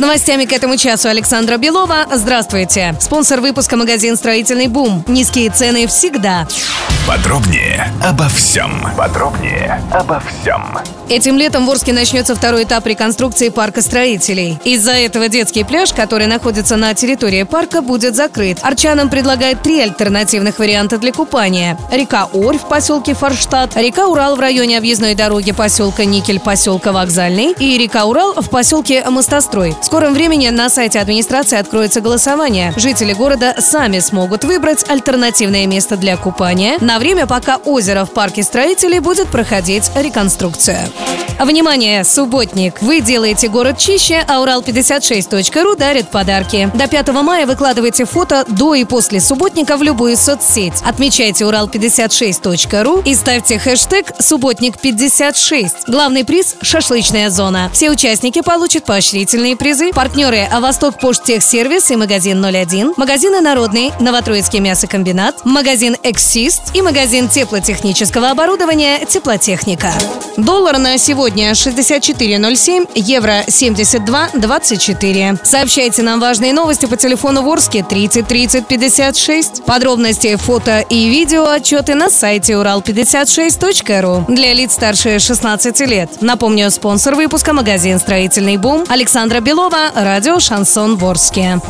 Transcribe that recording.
С новостями к этому часу Александра Белова. Здравствуйте. Спонсор выпуска магазин «Строительный бум». Низкие цены всегда. Подробнее обо всем. Подробнее обо всем. Этим летом в Орске начнется второй этап реконструкции парка строителей. Из-за этого детский пляж, который находится на территории парка, будет закрыт. Арчанам предлагают три альтернативных варианта для купания. Река Орь в поселке Форштадт, река Урал в районе объездной дороги поселка Никель, поселка Вокзальный и река Урал в поселке Мостострой. В скором времени на сайте администрации откроется голосование. Жители города сами смогут выбрать альтернативное место для купания на время, пока озеро в парке строителей будет проходить реконструкция. Внимание, субботник! Вы делаете город чище, а Урал56.ру дарит подарки. До 5 мая выкладывайте фото до и после субботника в любую соцсеть. Отмечайте Урал56.ру и ставьте хэштег «Субботник56». Главный приз – шашлычная зона. Все участники получат поощрительные призы. Партнеры – Восток Поштехсервис и магазин 01, магазины «Народный», Новотроицкий мясокомбинат, магазин «Эксист» и магазин теплотехнического оборудования «Теплотехника». Доллар на сегодня 64.07, евро 72.24. Сообщайте нам важные новости по телефону Ворске 30 30 56. Подробности, фото и видео отчеты на сайте урал56.ру для лиц старше 16 лет. Напомню, спонсор выпуска магазин «Строительный бум» Александра Белова, радио «Шансон Ворске».